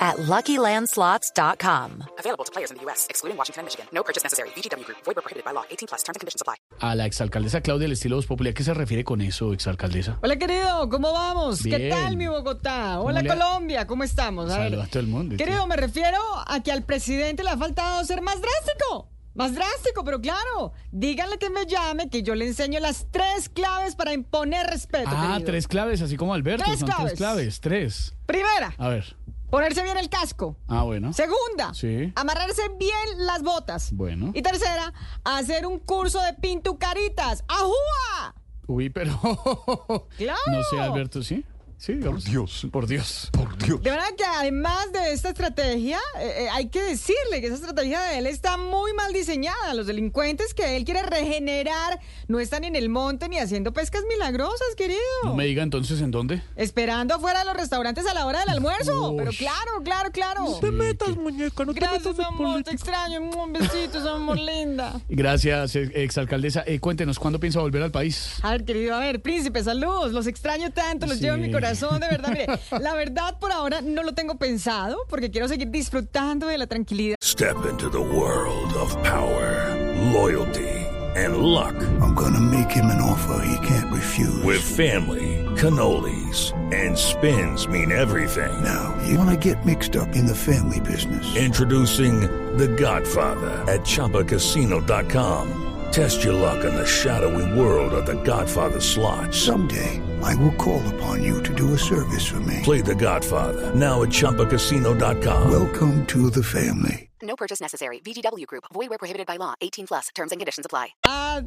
at LuckyLandSlots.com. Available to players in the U.S., excluding Washington and Michigan. No purchase necessary. VGW Group. Void where prohibited by law. 18 plus. Terms and conditions apply. A la exalcaldesa Claudia del estilo Voz Popular, ¿qué se refiere con eso, exalcaldesa? Hola querido, ¿cómo vamos? ¿Qué tal mi Bogotá? Hola Colombia, ¿cómo estamos? A ver, Saluda a todo el mundo. Querido, me refiero a que al presidente le ha faltado ser más drástico. Más drástico, pero claro, díganle que me llame, que yo le enseño las tres claves para imponer respeto. Ah, querido. tres claves, así como Alberto. Tres son claves. tres claves, tres. Primera, A ver. Ponerse bien el casco. Ah, bueno. Segunda, Sí. amarrarse bien las botas. Bueno. Y tercera, hacer un curso de pintucaritas. ¡Ajúa! Uy, pero. Claro. No sé, Alberto, ¿sí? Sí, digamos. Por Dios. Por Dios. Por Dios. De verdad que además de esta estrategia, eh, eh, hay que decirle que esa estrategia de él está muy mal diseñada. Los delincuentes que él quiere regenerar no están en el monte ni haciendo pescas milagrosas, querido. No me diga entonces en dónde. Esperando afuera de los restaurantes a la hora del almuerzo. Uy. Pero claro, claro, claro. te metas, muñeca, no Gracias, amor. Te extraño. Un besito, amor linda. Gracias, ex- exalcaldesa. Eh, cuéntenos, ¿cuándo piensa volver al país? A ver, querido, a ver, príncipe, saludos. Los extraño tanto, los Sí. llevo en mi corazón, de verdad. Mire, la verdad por ahora no lo tengo pensado porque quiero seguir disfrutando de la tranquilidad. Step into the world of power, loyalty, and luck. I'm gonna make him an offer he can't refuse. With family, cannolis, and spins mean everything. now, you wanna get mixed up in the family business. Introducing The Godfather at ChumbaCasino.com. Test your luck in the shadowy world of The Godfather slot. Someday, I will call upon you to do a service for me. Play The Godfather now at ChumbaCasino.com. Welcome to the family. No purchase necessary. VGW Group. Void where prohibited by law. 18 plus. Terms and conditions apply.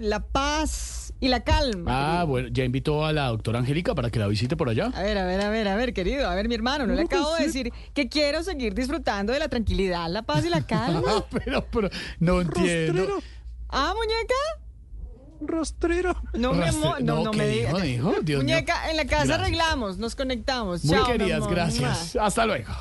la paz y la calma. Ah, bueno, ya invitó a la doctora Angélica para que la visite por allá. A ver, a ver, a ver, a ver, querido, a ver, mi hermano, no le acabo de decir que quiero seguir disfrutando de la tranquilidad, la paz y la Ah, calma. pero, pero, no entiendo. Ah, muñeca. Rastrero. No, mi amor, no, no, no ¿qué me dijo? digas. Dijo, mío. muñeca, en la casa Gracias. arreglamos, nos conectamos. Muy Chao, mi queridas, amor. gracias. Hasta luego.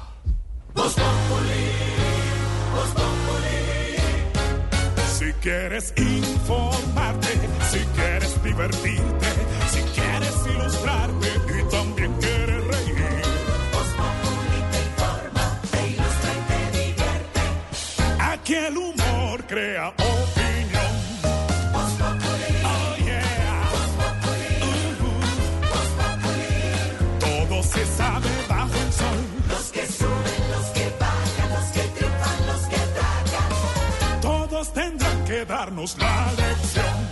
Si quieres informarte, si quieres divertirte, si quieres ilustrarte y también quieres reír. Aquí el humor crea opinión. Darnos la lección.